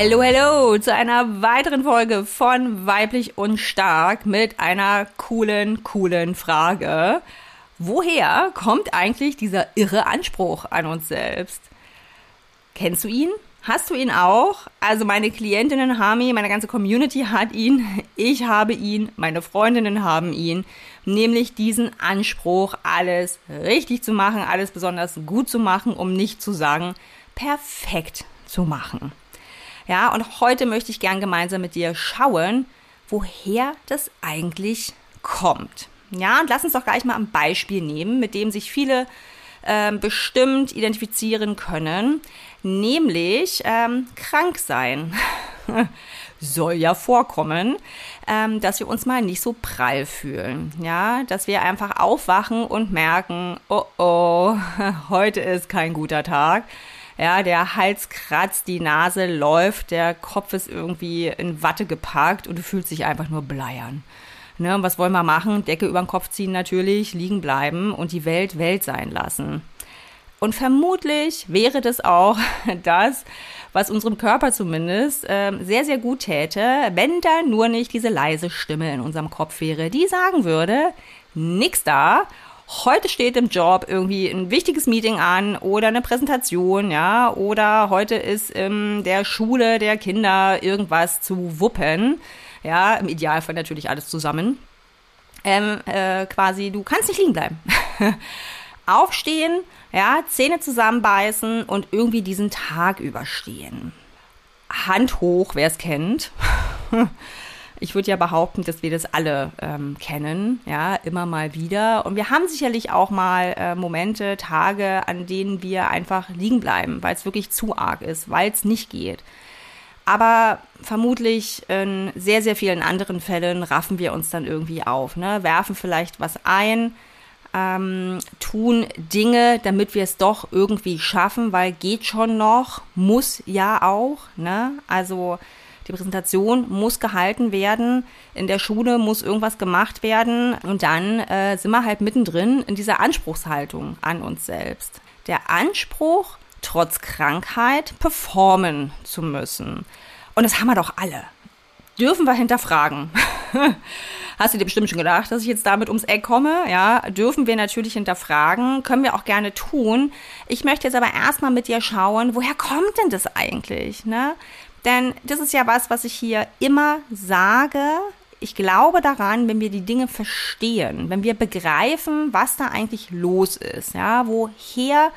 Hallo, hallo zu einer weiteren Folge von Weiblich und Stark mit einer coolen, coolen Frage. Woher kommt eigentlich dieser irre Anspruch an uns selbst? Kennst du ihn? Hast du ihn auch? Also meine Klientinnen haben ihn, meine ganze Community hat ihn, ich habe ihn, meine Freundinnen haben ihn, nämlich diesen Anspruch, alles richtig zu machen, alles besonders gut zu machen, um nicht zu sagen, perfekt zu machen. Ja, und heute möchte ich gern gemeinsam mit dir schauen, woher das eigentlich kommt. Ja, und lass uns doch gleich mal ein Beispiel nehmen, mit dem sich viele äh, bestimmt identifizieren können, nämlich ähm, krank sein. Soll ja vorkommen, ähm, dass wir uns mal nicht so prall fühlen. Ja, dass wir einfach aufwachen und merken, oh oh, heute ist kein guter Tag ja, der Hals kratzt, die Nase läuft, der Kopf ist irgendwie in Watte gepackt und du fühlst dich einfach nur bleiern. Ne, und was wollen wir machen? Decke über den Kopf ziehen natürlich, liegen bleiben und die Welt Welt sein lassen. Und vermutlich wäre das auch das, was unserem Körper zumindest äh, sehr, sehr gut täte, wenn da nur nicht diese leise Stimme in unserem Kopf wäre, die sagen würde, nix da heute steht im Job irgendwie ein wichtiges Meeting an oder eine Präsentation, ja, oder heute ist in der Schule der Kinder irgendwas zu wuppen, ja, im Idealfall natürlich alles zusammen. Ähm, äh, quasi, du kannst nicht liegen bleiben. Aufstehen, ja, Zähne zusammenbeißen und irgendwie diesen Tag überstehen. Hand hoch, wer es kennt. Ich würde ja behaupten, dass wir das alle ähm, kennen, ja, immer mal wieder. Und wir haben sicherlich auch mal äh, Momente, Tage, an denen wir einfach liegen bleiben, weil es wirklich zu arg ist, weil es nicht geht. Aber vermutlich in sehr, sehr vielen anderen Fällen raffen wir uns dann irgendwie auf, ne? werfen vielleicht was ein, ähm, tun Dinge, damit wir es doch irgendwie schaffen, weil geht schon noch, muss ja auch. Ne? Also die Präsentation muss gehalten werden, in der Schule muss irgendwas gemacht werden und dann äh, sind wir halt mittendrin in dieser Anspruchshaltung an uns selbst. Der Anspruch, trotz Krankheit performen zu müssen. Und das haben wir doch alle. Dürfen wir hinterfragen. Hast du dir bestimmt schon gedacht, dass ich jetzt damit ums Eck komme? Ja, dürfen wir natürlich hinterfragen, können wir auch gerne tun. Ich möchte jetzt aber erstmal mit dir schauen, woher kommt denn das eigentlich? Ne? Denn das ist ja was, was ich hier immer sage. Ich glaube daran, wenn wir die Dinge verstehen, wenn wir begreifen, was da eigentlich los ist, ja, woher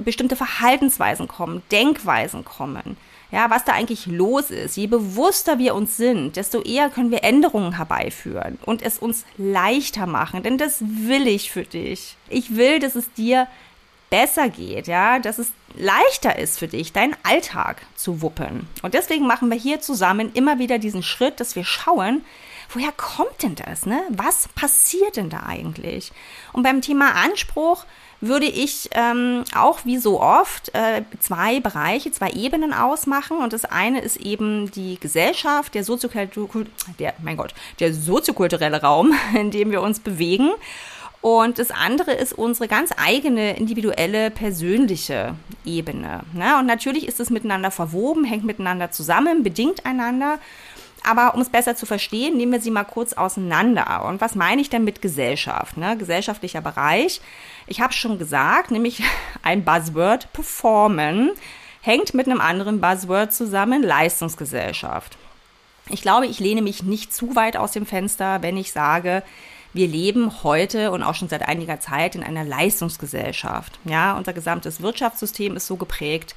bestimmte Verhaltensweisen kommen, Denkweisen kommen, ja, was da eigentlich los ist. Je bewusster wir uns sind, desto eher können wir Änderungen herbeiführen und es uns leichter machen. Denn das will ich für dich. Ich will, dass es dir besser geht, ja, dass es leichter ist für dich, deinen Alltag zu wuppen. Und deswegen machen wir hier zusammen immer wieder diesen Schritt, dass wir schauen, woher kommt denn das, ne? Was passiert denn da eigentlich? Und beim Thema Anspruch würde ich ähm, auch wie so oft äh, zwei Bereiche, zwei Ebenen ausmachen. Und das eine ist eben die Gesellschaft, der, Soziokultur der, mein Gott, der soziokulturelle Raum, in dem wir uns bewegen. Und das andere ist unsere ganz eigene, individuelle, persönliche Ebene. Ne? Und natürlich ist es miteinander verwoben, hängt miteinander zusammen, bedingt einander. Aber um es besser zu verstehen, nehmen wir sie mal kurz auseinander. Und was meine ich denn mit Gesellschaft? Ne? Gesellschaftlicher Bereich. Ich habe schon gesagt, nämlich ein Buzzword, Performen, hängt mit einem anderen Buzzword zusammen, Leistungsgesellschaft. Ich glaube, ich lehne mich nicht zu weit aus dem Fenster, wenn ich sage, wir leben heute und auch schon seit einiger Zeit in einer Leistungsgesellschaft. Ja, unser gesamtes Wirtschaftssystem ist so geprägt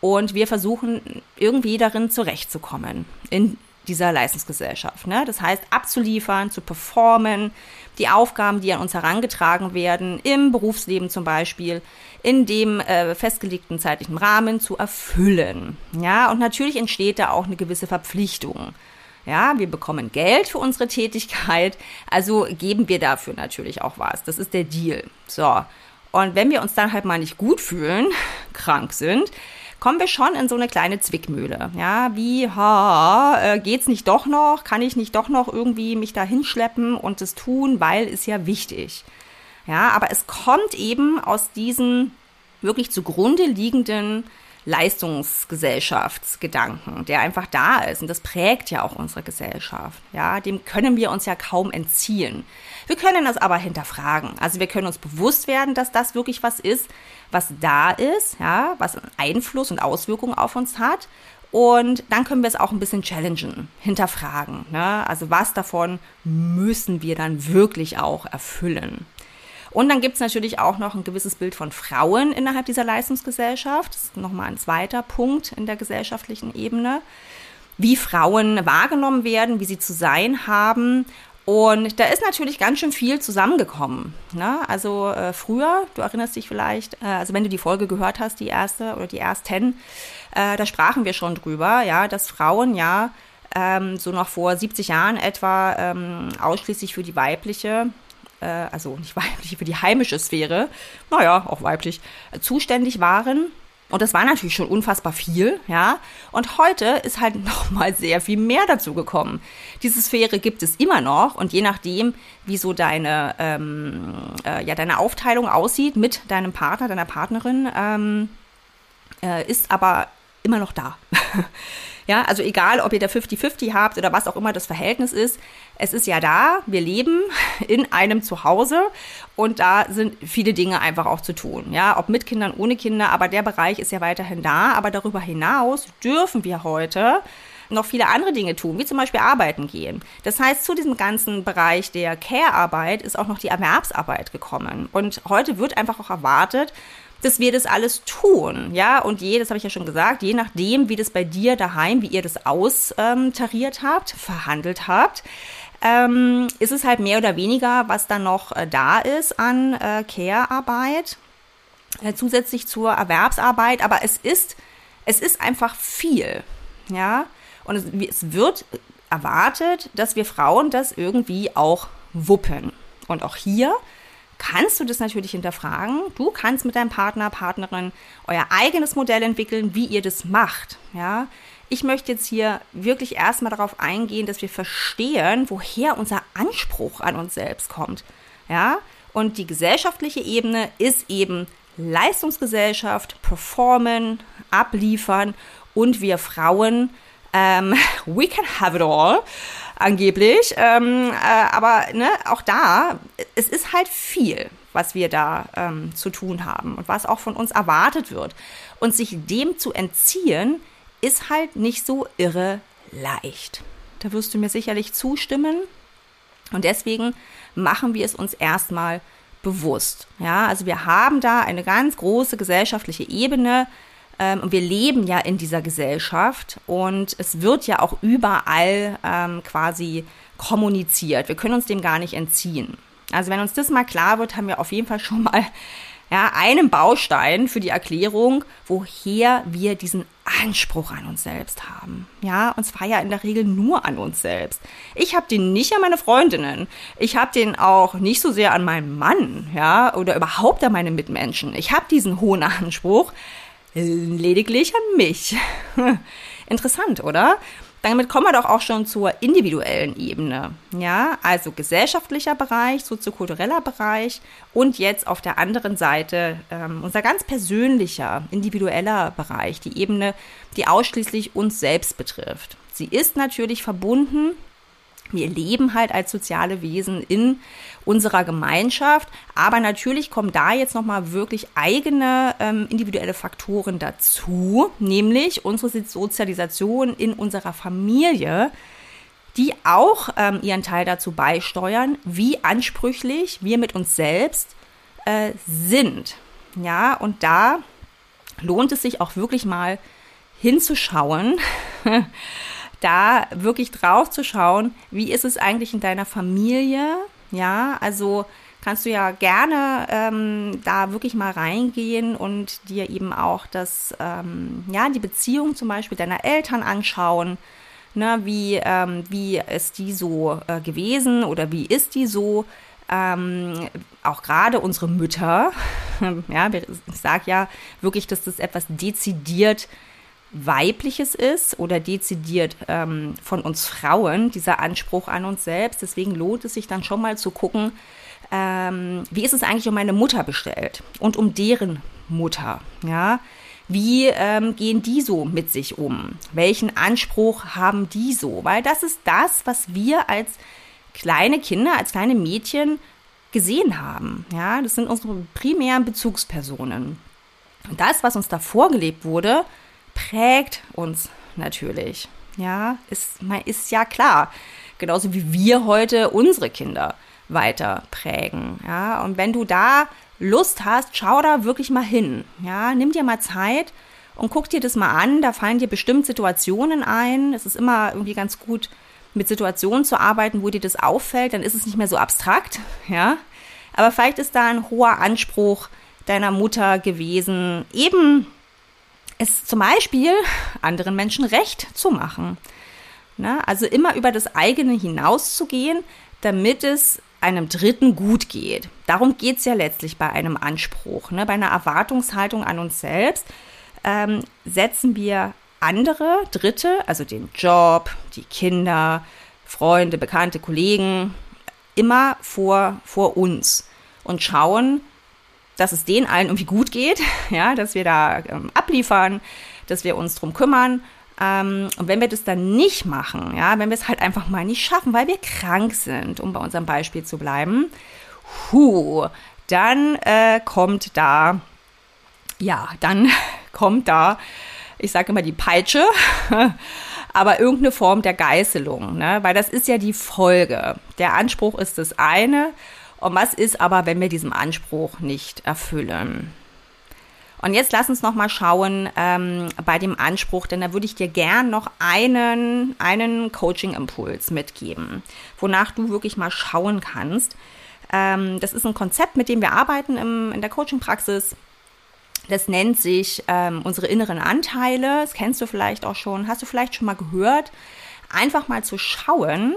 und wir versuchen irgendwie darin zurechtzukommen in dieser Leistungsgesellschaft. Ne? Das heißt, abzuliefern, zu performen, die Aufgaben, die an uns herangetragen werden, im Berufsleben zum Beispiel, in dem äh, festgelegten zeitlichen Rahmen zu erfüllen. Ja, und natürlich entsteht da auch eine gewisse Verpflichtung. Ja, wir bekommen Geld für unsere Tätigkeit, also geben wir dafür natürlich auch was. Das ist der Deal. So. Und wenn wir uns dann halt mal nicht gut fühlen, krank sind, kommen wir schon in so eine kleine Zwickmühle. Ja, wie, ha, äh, geht's nicht doch noch? Kann ich nicht doch noch irgendwie mich da hinschleppen und es tun, weil ist ja wichtig. Ja, aber es kommt eben aus diesen wirklich zugrunde liegenden Leistungsgesellschaftsgedanken, der einfach da ist. Und das prägt ja auch unsere Gesellschaft. Ja, dem können wir uns ja kaum entziehen. Wir können das aber hinterfragen. Also wir können uns bewusst werden, dass das wirklich was ist, was da ist, ja, was Einfluss und Auswirkungen auf uns hat. Und dann können wir es auch ein bisschen challengen, hinterfragen. Ne? Also was davon müssen wir dann wirklich auch erfüllen? Und dann gibt es natürlich auch noch ein gewisses Bild von Frauen innerhalb dieser Leistungsgesellschaft. Das ist nochmal ein zweiter Punkt in der gesellschaftlichen Ebene. Wie Frauen wahrgenommen werden, wie sie zu sein haben. Und da ist natürlich ganz schön viel zusammengekommen. Ne? Also äh, früher, du erinnerst dich vielleicht, äh, also wenn du die Folge gehört hast, die erste oder die ersten, äh, da sprachen wir schon drüber, ja, dass Frauen ja ähm, so noch vor 70 Jahren etwa ähm, ausschließlich für die weibliche äh, also nicht weiblich, für die heimische Sphäre, naja, auch weiblich, äh, zuständig waren. Und das war natürlich schon unfassbar viel, ja. Und heute ist halt nochmal sehr viel mehr dazu gekommen. Diese Sphäre gibt es immer noch und je nachdem, wie so deine, ähm, äh, ja, deine Aufteilung aussieht mit deinem Partner, deiner Partnerin, ähm, äh, ist aber immer noch da. Ja, also egal, ob ihr da 50-50 habt oder was auch immer das Verhältnis ist, es ist ja da, wir leben in einem Zuhause und da sind viele Dinge einfach auch zu tun. Ja, ob mit Kindern, ohne Kinder, aber der Bereich ist ja weiterhin da. Aber darüber hinaus dürfen wir heute noch viele andere Dinge tun, wie zum Beispiel arbeiten gehen. Das heißt, zu diesem ganzen Bereich der Care-Arbeit ist auch noch die Erwerbsarbeit gekommen. Und heute wird einfach auch erwartet, dass wir das alles tun, ja, und je, das habe ich ja schon gesagt, je nachdem, wie das bei dir daheim, wie ihr das austariert habt, verhandelt habt, ähm, ist es halt mehr oder weniger, was dann noch äh, da ist an äh, Care-Arbeit, äh, zusätzlich zur Erwerbsarbeit, aber es ist, es ist einfach viel, ja, und es, es wird erwartet, dass wir Frauen das irgendwie auch wuppen. Und auch hier kannst du das natürlich hinterfragen. Du kannst mit deinem Partner, Partnerin euer eigenes Modell entwickeln, wie ihr das macht. Ja, ich möchte jetzt hier wirklich erstmal darauf eingehen, dass wir verstehen, woher unser Anspruch an uns selbst kommt. Ja, und die gesellschaftliche Ebene ist eben Leistungsgesellschaft, performen, abliefern und wir Frauen, ähm, we can have it all angeblich. Ähm, äh, aber ne, auch da, es ist halt viel, was wir da ähm, zu tun haben und was auch von uns erwartet wird. Und sich dem zu entziehen, ist halt nicht so irre leicht. Da wirst du mir sicherlich zustimmen. Und deswegen machen wir es uns erstmal bewusst. Ja, also wir haben da eine ganz große gesellschaftliche Ebene, ähm, und wir leben ja in dieser Gesellschaft und es wird ja auch überall ähm, quasi kommuniziert. Wir können uns dem gar nicht entziehen. Also wenn uns das mal klar wird, haben wir auf jeden Fall schon mal ja, einen Baustein für die Erklärung, woher wir diesen Anspruch an uns selbst haben. Ja, und zwar ja in der Regel nur an uns selbst. Ich habe den nicht an meine Freundinnen. Ich habe den auch nicht so sehr an meinen Mann, ja, oder überhaupt an meine Mitmenschen. Ich habe diesen hohen Anspruch lediglich an mich. Interessant, oder? Damit kommen wir doch auch schon zur individuellen Ebene. Ja, also gesellschaftlicher Bereich, soziokultureller Bereich und jetzt auf der anderen Seite ähm, unser ganz persönlicher, individueller Bereich, die Ebene, die ausschließlich uns selbst betrifft. Sie ist natürlich verbunden wir leben halt als soziale Wesen in unserer Gemeinschaft, aber natürlich kommen da jetzt nochmal wirklich eigene ähm, individuelle Faktoren dazu, nämlich unsere Sozialisation in unserer Familie, die auch ähm, ihren Teil dazu beisteuern, wie ansprüchlich wir mit uns selbst äh, sind. Ja, und da lohnt es sich auch wirklich mal hinzuschauen. da wirklich drauf zu schauen, wie ist es eigentlich in deiner Familie? Ja, also kannst du ja gerne ähm, da wirklich mal reingehen und dir eben auch das, ähm, ja, die Beziehung zum Beispiel deiner Eltern anschauen. Ne, wie, ähm, wie ist die so äh, gewesen oder wie ist die so? Ähm, auch gerade unsere Mütter, ja, ich sage ja wirklich, dass das etwas dezidiert Weibliches ist oder dezidiert ähm, von uns Frauen, dieser Anspruch an uns selbst. Deswegen lohnt es sich dann schon mal zu gucken, ähm, wie ist es eigentlich um meine Mutter bestellt und um deren Mutter, ja. Wie ähm, gehen die so mit sich um? Welchen Anspruch haben die so? Weil das ist das, was wir als kleine Kinder, als kleine Mädchen gesehen haben. Ja, das sind unsere primären Bezugspersonen. Das, was uns da vorgelebt wurde, prägt uns natürlich. Ja, ist, ist ja klar. Genauso wie wir heute unsere Kinder weiter prägen. Ja, und wenn du da Lust hast, schau da wirklich mal hin. Ja, nimm dir mal Zeit und guck dir das mal an. Da fallen dir bestimmt Situationen ein. Es ist immer irgendwie ganz gut, mit Situationen zu arbeiten, wo dir das auffällt. Dann ist es nicht mehr so abstrakt. Ja, aber vielleicht ist da ein hoher Anspruch deiner Mutter gewesen, eben es zum Beispiel anderen Menschen recht zu machen. Na, also immer über das eigene hinauszugehen, damit es einem Dritten gut geht. Darum geht es ja letztlich bei einem Anspruch. Ne? Bei einer Erwartungshaltung an uns selbst ähm, setzen wir andere, Dritte, also den Job, die Kinder, Freunde, Bekannte, Kollegen, immer vor, vor uns und schauen, dass es denen allen irgendwie gut geht, ja, dass wir da ähm, abliefern, dass wir uns drum kümmern ähm, und wenn wir das dann nicht machen, ja, wenn wir es halt einfach mal nicht schaffen, weil wir krank sind, um bei unserem Beispiel zu bleiben, hu, dann äh, kommt da, ja, dann kommt da, ich sage immer die Peitsche, aber irgendeine Form der Geißelung, ne? weil das ist ja die Folge. Der Anspruch ist das eine. Und was ist aber, wenn wir diesen Anspruch nicht erfüllen? Und jetzt lass uns noch mal schauen ähm, bei dem Anspruch, denn da würde ich dir gern noch einen, einen Coaching-Impuls mitgeben, wonach du wirklich mal schauen kannst. Ähm, das ist ein Konzept, mit dem wir arbeiten im, in der Coaching-Praxis. Das nennt sich ähm, unsere inneren Anteile. Das kennst du vielleicht auch schon, hast du vielleicht schon mal gehört. Einfach mal zu schauen,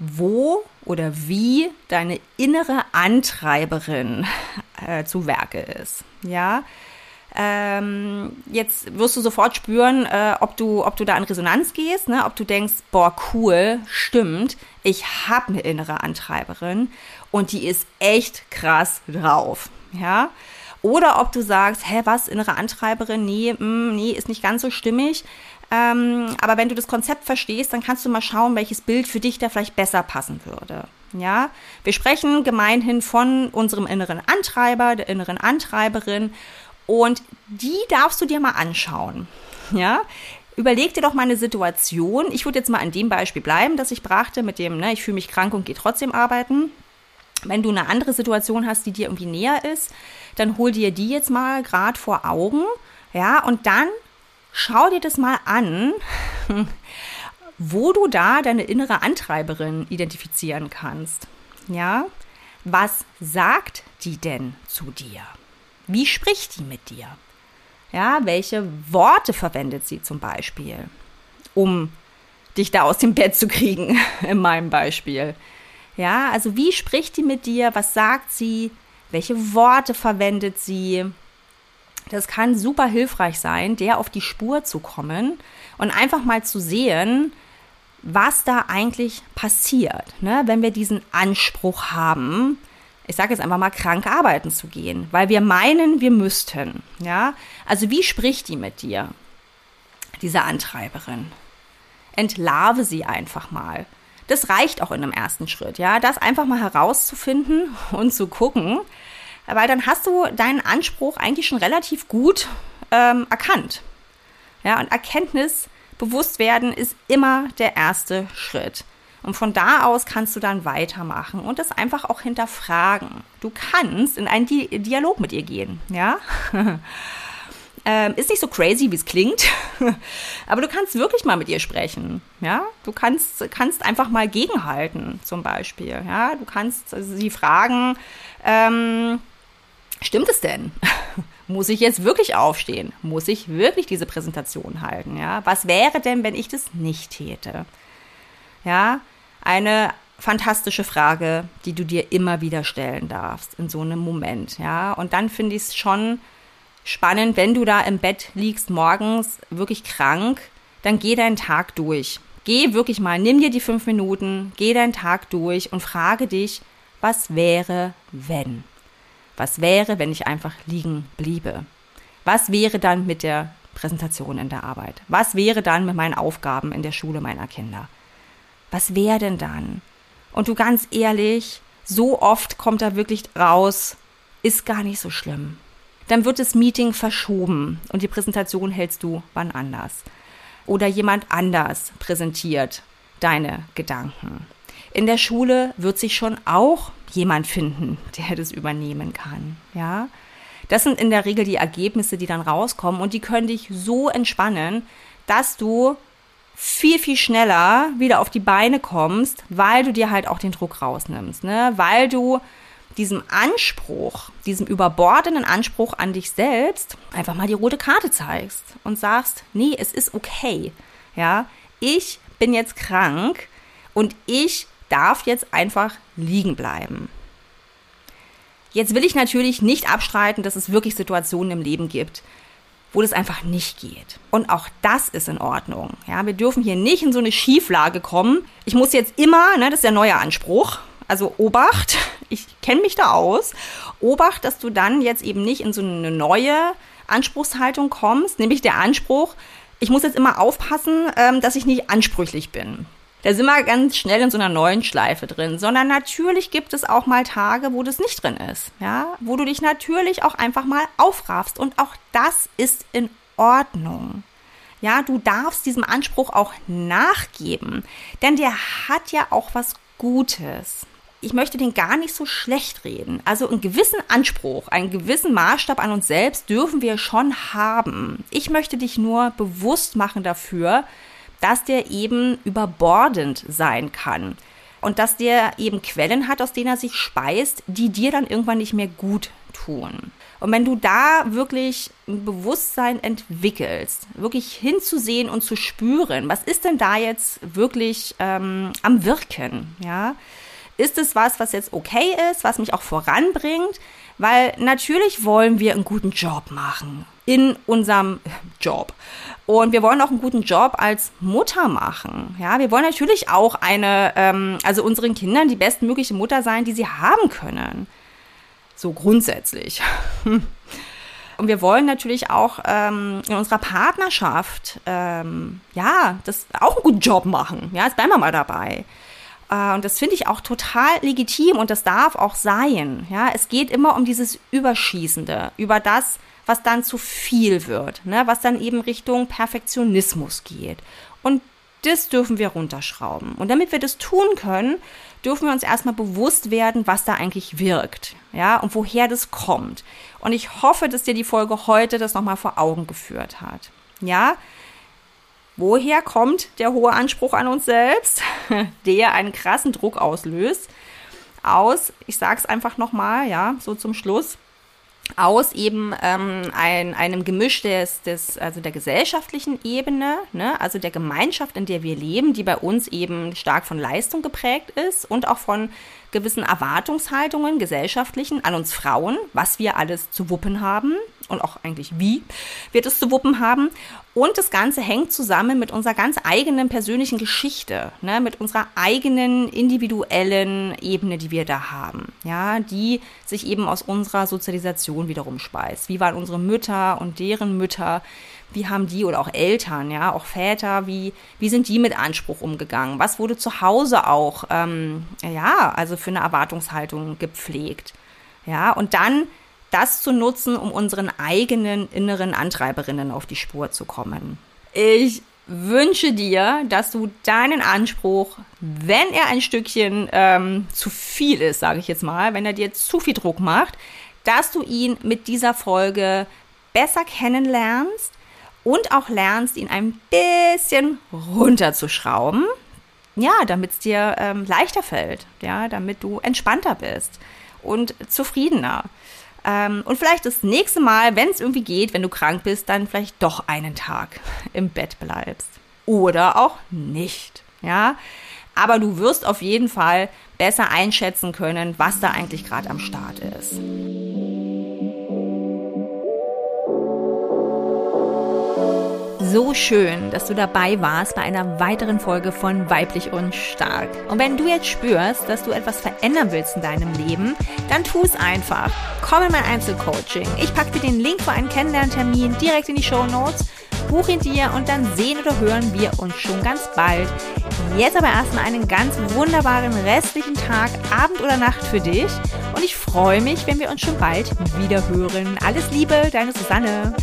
wo oder wie deine innere Antreiberin äh, zu Werke ist. Ja, ähm, jetzt wirst du sofort spüren, äh, ob du, ob du da in Resonanz gehst, ne? ob du denkst, boah, cool, stimmt, ich habe eine innere Antreiberin und die ist echt krass drauf. Ja, oder ob du sagst, hä, was, innere Antreiberin, nee, mh, mm, nee, ist nicht ganz so stimmig. Ähm, aber wenn du das Konzept verstehst, dann kannst du mal schauen, welches Bild für dich da vielleicht besser passen würde. Ja, wir sprechen gemeinhin von unserem inneren Antreiber, der inneren Antreiberin und die darfst du dir mal anschauen. Ja, überleg dir doch mal eine Situation. Ich würde jetzt mal an dem Beispiel bleiben, das ich brachte mit dem, ne, ich fühle mich krank und gehe trotzdem arbeiten. Wenn du eine andere Situation hast, die dir irgendwie näher ist, dann hol dir die jetzt mal gerade vor Augen. Ja, und dann schau dir das mal an, wo du da deine innere Antreiberin identifizieren kannst. Ja, was sagt die denn zu dir? Wie spricht die mit dir? Ja, welche Worte verwendet sie zum Beispiel, um dich da aus dem Bett zu kriegen, in meinem Beispiel? Ja, also wie spricht die mit dir? Was sagt sie? Welche Worte verwendet sie? Das kann super hilfreich sein, der auf die Spur zu kommen und einfach mal zu sehen, was da eigentlich passiert, ne? wenn wir diesen Anspruch haben, ich sage jetzt einfach mal krank arbeiten zu gehen, weil wir meinen, wir müssten. Ja, also wie spricht die mit dir, diese Antreiberin? Entlarve sie einfach mal. Das reicht auch in einem ersten Schritt, ja, das einfach mal herauszufinden und zu gucken, weil dann hast du deinen Anspruch eigentlich schon relativ gut ähm, erkannt. Ja, und Erkenntnis, bewusst werden, ist immer der erste Schritt. Und von da aus kannst du dann weitermachen und das einfach auch hinterfragen. Du kannst in einen Di Dialog mit ihr gehen, ja. ähm, ist nicht so crazy, wie es klingt, aber du kannst wirklich mal mit ihr sprechen, ja. Du kannst, kannst einfach mal gegenhalten, zum Beispiel, ja. Du kannst sie fragen, ähm, stimmt es denn? Muss ich jetzt wirklich aufstehen? Muss ich wirklich diese Präsentation halten? Ja, was wäre denn, wenn ich das nicht täte? Ja, eine fantastische Frage, die du dir immer wieder stellen darfst in so einem Moment. Ja, und dann finde ich es schon spannend, wenn du da im Bett liegst morgens wirklich krank, dann geh deinen Tag durch. Geh wirklich mal, nimm dir die fünf Minuten, geh deinen Tag durch und frage dich, was wäre, wenn? Was wäre, wenn ich einfach liegen bliebe? Was wäre dann mit der Präsentation in der Arbeit? Was wäre dann mit meinen Aufgaben in der Schule meiner Kinder? Was wäre denn dann? Und du ganz ehrlich, so oft kommt da wirklich raus, ist gar nicht so schlimm. Dann wird das Meeting verschoben und die Präsentation hältst du wann anders. Oder jemand anders präsentiert deine Gedanken. In der Schule wird sich schon auch jemand finden, der das übernehmen kann, ja? Das sind in der Regel die Ergebnisse, die dann rauskommen und die können dich so entspannen, dass du viel, viel schneller wieder auf die Beine kommst, weil du dir halt auch den Druck rausnimmst, ne? weil du diesem Anspruch, diesem überbordenden Anspruch an dich selbst einfach mal die rote Karte zeigst und sagst, nee, es ist okay. Ja, ich bin jetzt krank und ich darf jetzt einfach liegen bleiben. Jetzt will ich natürlich nicht abstreiten, dass es wirklich Situationen im Leben gibt, wo das einfach nicht geht. Und auch das ist in Ordnung. Ja, wir dürfen hier nicht in so eine Schieflage kommen. Ich muss jetzt immer, ne, das ist der neue Anspruch. Also Obacht, ich kenne mich da aus. Obacht, dass du dann jetzt eben nicht in so eine neue Anspruchshaltung kommst, nämlich der Anspruch, ich muss jetzt immer aufpassen, ähm, dass ich nicht ansprüchlich bin. Da sind wir ganz schnell in so einer neuen Schleife drin, sondern natürlich gibt es auch mal Tage, wo das nicht drin ist, ja, wo du dich natürlich auch einfach mal aufraffst und auch das ist in Ordnung. Ja, du darfst diesem Anspruch auch nachgeben, denn der hat ja auch was Gutes. Ich möchte den gar nicht so schlecht reden. Also einen gewissen Anspruch, einen gewissen Maßstab an uns selbst dürfen wir schon haben. Ich möchte dich nur bewusst machen dafür, dass der eben überbordend sein kann. Und dass der eben Quellen hat, aus denen er sich speist, die dir dann irgendwann nicht mehr gut tun. Und wenn du da wirklich ein Bewusstsein entwickelst, wirklich hinzusehen und zu spüren, was ist denn da jetzt wirklich ähm, am Wirken, ja? Ist es was, was jetzt okay ist, was mich auch voranbringt? Weil natürlich wollen wir einen guten Job machen in unserem Job. Und wir wollen auch einen guten Job als Mutter machen. Ja, wir wollen natürlich auch eine, ähm, also unseren Kindern die bestmögliche Mutter sein, die sie haben können. So grundsätzlich. Und wir wollen natürlich auch ähm, in unserer Partnerschaft, ähm, ja, das auch einen guten Job machen. Ja, jetzt bleiben wir mal dabei. Äh, und das finde ich auch total legitim und das darf auch sein. Ja, es geht immer um dieses Überschießende, über das, was dann zu viel wird, ne? was dann eben Richtung Perfektionismus geht. Und das dürfen wir runterschrauben. Und damit wir das tun können, dürfen wir uns erstmal bewusst werden, was da eigentlich wirkt, ja, und woher das kommt. Und ich hoffe, dass dir die Folge heute das nochmal vor Augen geführt hat. Ja, woher kommt der hohe Anspruch an uns selbst, der einen krassen Druck auslöst? Aus, ich sag's einfach nochmal, ja, so zum Schluss, aus eben ähm, ein, einem Gemisch des, des, also der gesellschaftlichen Ebene, ne? also der Gemeinschaft, in der wir leben, die bei uns eben stark von Leistung geprägt ist und auch von gewissen Erwartungshaltungen gesellschaftlichen an uns Frauen, was wir alles zu wuppen haben und auch eigentlich wie wir das zu wuppen haben. Und das Ganze hängt zusammen mit unserer ganz eigenen persönlichen Geschichte, ne, mit unserer eigenen individuellen Ebene, die wir da haben, ja, die sich eben aus unserer Sozialisation wiederum speist. Wie waren unsere Mütter und deren Mütter? Wie haben die oder auch Eltern, ja, auch Väter, wie, wie sind die mit Anspruch umgegangen? Was wurde zu Hause auch, ähm, ja, also für eine Erwartungshaltung gepflegt? Ja, und dann das zu nutzen, um unseren eigenen inneren Antreiberinnen auf die Spur zu kommen. Ich wünsche dir, dass du deinen Anspruch, wenn er ein Stückchen ähm, zu viel ist, sage ich jetzt mal, wenn er dir zu viel Druck macht, dass du ihn mit dieser Folge besser kennenlernst und auch lernst, ihn ein bisschen runterzuschrauben. Ja, damit es dir ähm, leichter fällt, ja, damit du entspannter bist und zufriedener. Ähm, und vielleicht das nächste Mal, wenn es irgendwie geht, wenn du krank bist, dann vielleicht doch einen Tag im Bett bleibst. Oder auch nicht. Ja, aber du wirst auf jeden Fall besser einschätzen können, was da eigentlich gerade am Start ist. So schön, dass du dabei warst bei einer weiteren Folge von Weiblich und Stark. Und wenn du jetzt spürst, dass du etwas verändern willst in deinem Leben, dann tu es einfach. Komm in mein Einzelcoaching. Ich packe dir den Link für einen Kennenlerntermin direkt in die Show Notes. Buch ihn dir und dann sehen oder hören wir uns schon ganz bald. Jetzt aber erstmal einen ganz wunderbaren restlichen Tag, Abend oder Nacht für dich. Und ich freue mich, wenn wir uns schon bald wieder hören. Alles Liebe, deine Susanne.